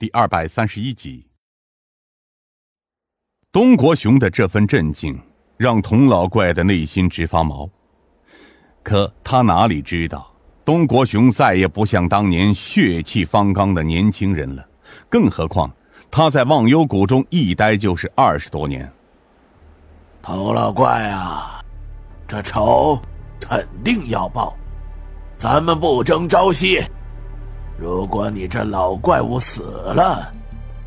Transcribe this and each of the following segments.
第二百三十一集。东国雄的这份镇静，让童老怪的内心直发毛。可他哪里知道，东国雄再也不像当年血气方刚的年轻人了。更何况，他在忘忧谷中一待就是二十多年。童老怪啊，这仇肯定要报，咱们不争朝夕。如果你这老怪物死了，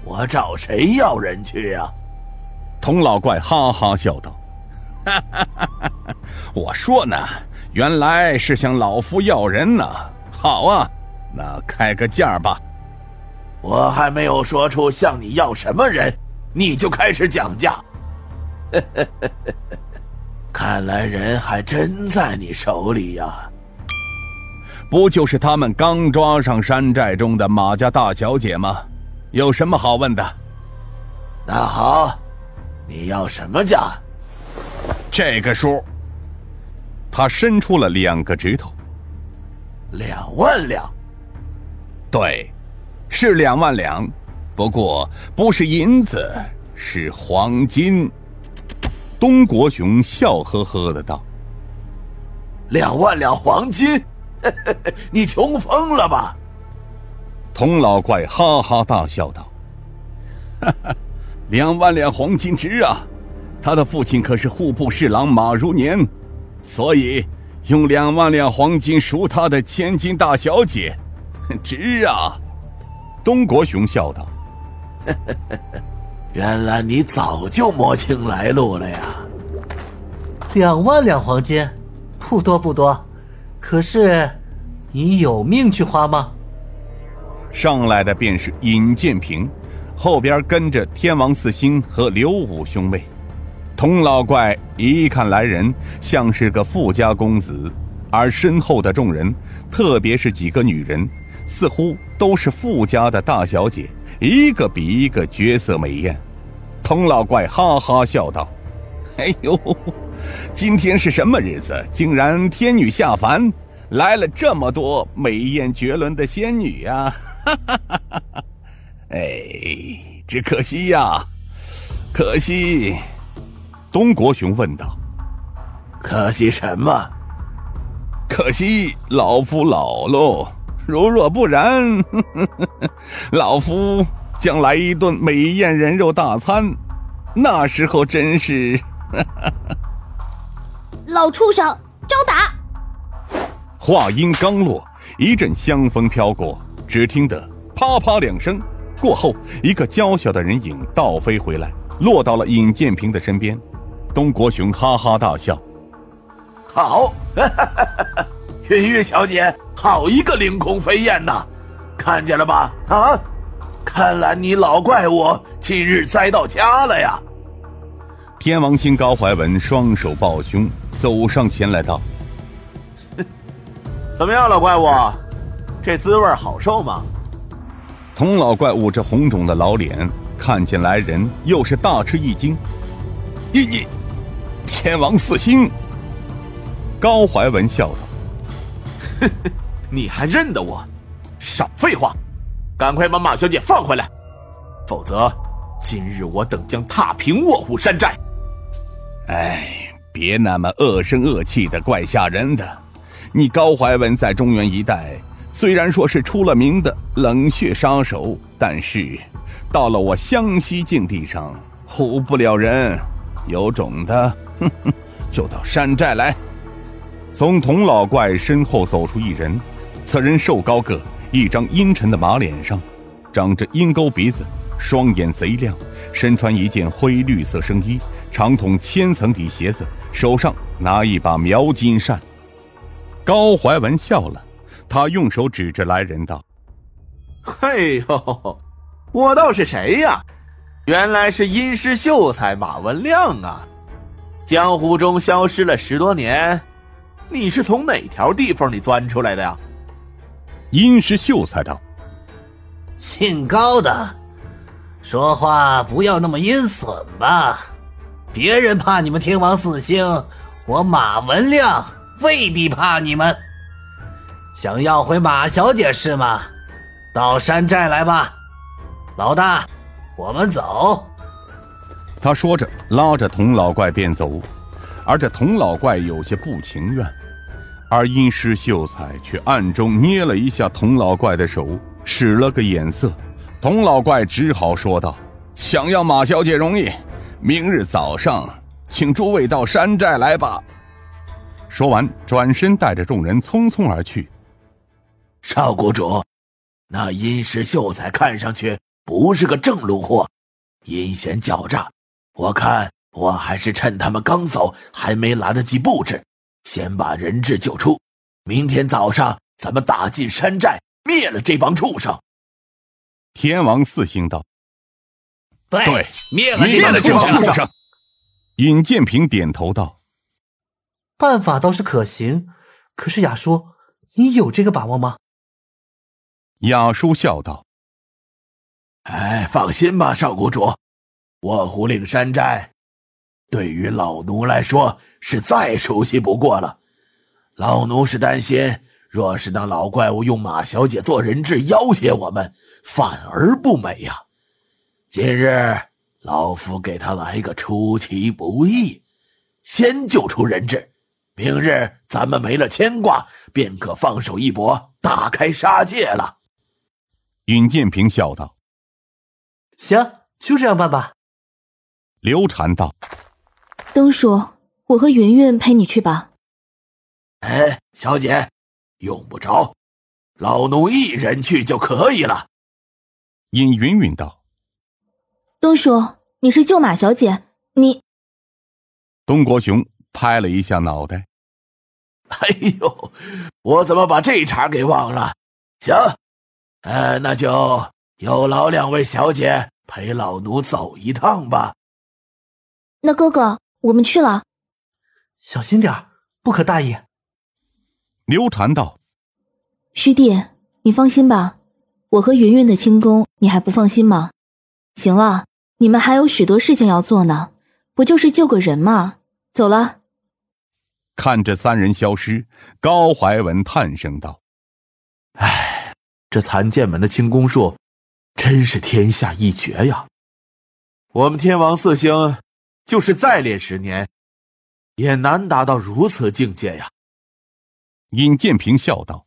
我找谁要人去呀？童老怪哈哈笑道：“哈哈哈哈我说呢，原来是向老夫要人呢。好啊，那开个价吧。我还没有说出向你要什么人，你就开始讲价。看来人还真在你手里呀。不就是他们刚抓上山寨中的马家大小姐吗？有什么好问的？那好。”你要什么价？这个数。他伸出了两个指头。两万两。对，是两万两，不过不是银子，是黄金。东国雄笑呵呵的道：“两万两黄金，你穷疯了吧？”童老怪哈哈大笑道：“哈哈。”两万两黄金值啊！他的父亲可是户部侍郎马如年，所以用两万两黄金赎他的千金大小姐，值啊！东国雄笑道：“原来你早就摸清来路了呀！两万两黄金，不多不多，可是你有命去花吗？”上来的便是尹建平。后边跟着天王四星和刘武兄妹，童老怪一看来人像是个富家公子，而身后的众人，特别是几个女人，似乎都是富家的大小姐，一个比一个绝色美艳。童老怪哈哈笑道：“哎呦，今天是什么日子？竟然天女下凡，来了这么多美艳绝伦的仙女呀！”哈哈哈哈哈。哎，只可惜呀，可惜。东国雄问道：“可惜什么？可惜老夫老喽。如若不然，老夫将来一顿美艳人肉大餐，那时候真是……老畜生，招打！”话音刚落，一阵香风飘过，只听得啪啪两声。过后，一个娇小的人影倒飞回来，落到了尹建平的身边。东国雄哈哈大笑：“好，云月小姐，好一个凌空飞燕呐！看见了吧？啊，看来你老怪物今日栽到家了呀！”天王星高怀文双手抱胸，走上前来道：“ 怎么样，老怪物，这滋味好受吗？”童老怪物着红肿的老脸，看见来人，又是大吃一惊。你你，天王四星。高怀文笑道：“呵呵，你还认得我？少废话，赶快把马小姐放回来，否则今日我等将踏平卧虎山寨。”哎，别那么恶声恶气的，怪吓人的。你高怀文在中原一带。虽然说是出了名的冷血杀手，但是到了我湘西境地上，唬不了人。有种的，哼哼，就到山寨来。从童老怪身后走出一人，此人瘦高个，一张阴沉的马脸上长着鹰钩鼻子，双眼贼亮，身穿一件灰绿色生衣，长筒千层底鞋子，手上拿一把描金扇。高怀文笑了。他用手指着来人道：“嘿呦，我道是谁呀？原来是阴师秀才马文亮啊！江湖中消失了十多年，你是从哪条地缝里钻出来的呀？”阴师秀才道：“姓高的，说话不要那么阴损吧。别人怕你们天王四星，我马文亮未必怕你们。”想要回马小姐是吗？到山寨来吧。老大，我们走。他说着，拉着童老怪便走，而这童老怪有些不情愿，而阴尸秀才却暗中捏了一下童老怪的手，使了个眼色。童老怪只好说道：“想要马小姐容易，明日早上请诸位到山寨来吧。”说完，转身带着众人匆匆而去。少谷主，那阴尸秀才看上去不是个正路货，阴险狡诈。我看我还是趁他们刚走，还没来得及布置，先把人质救出。明天早上咱们打进山寨，灭了这帮畜生。天王四星道：“对，灭了这帮畜生。”尹建平点头道。办法倒是可行，可是雅叔，你有这个把握吗？雅叔笑道：“哎，放心吧，少谷主，卧虎岭山寨对于老奴来说是再熟悉不过了。老奴是担心，若是那老怪物用马小姐做人质要挟我们，反而不美呀。今日老夫给他来个出其不意，先救出人质。”明日咱们没了牵挂，便可放手一搏，大开杀戒了。尹建平笑道：“行，就这样办吧。”刘禅道：“东叔，我和云云陪你去吧。”哎，小姐，用不着，老奴一人去就可以了。尹云云道：“东叔，你是救马小姐，你……”东国雄拍了一下脑袋。哎呦，我怎么把这茬给忘了？行，呃，那就有劳两位小姐陪老奴走一趟吧。那哥哥，我们去了，小心点不可大意。刘禅道：“师弟，你放心吧，我和云云的轻功，你还不放心吗？行了，你们还有许多事情要做呢，不就是救个人吗？走了。”看着三人消失，高怀文叹声道：“唉，这残剑门的轻功术，真是天下一绝呀！我们天王四星，就是再练十年，也难达到如此境界呀。”尹建平笑道：“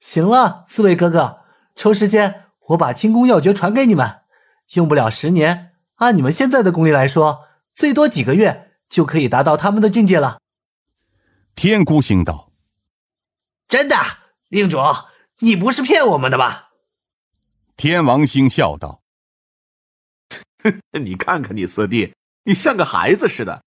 行了，四位哥哥，抽时间我把轻功要诀传给你们，用不了十年，按你们现在的功力来说，最多几个月就可以达到他们的境界了。”天孤星道：“真的，令主，你不是骗我们的吧？”天王星笑道：“ 你看看你四弟，你像个孩子似的，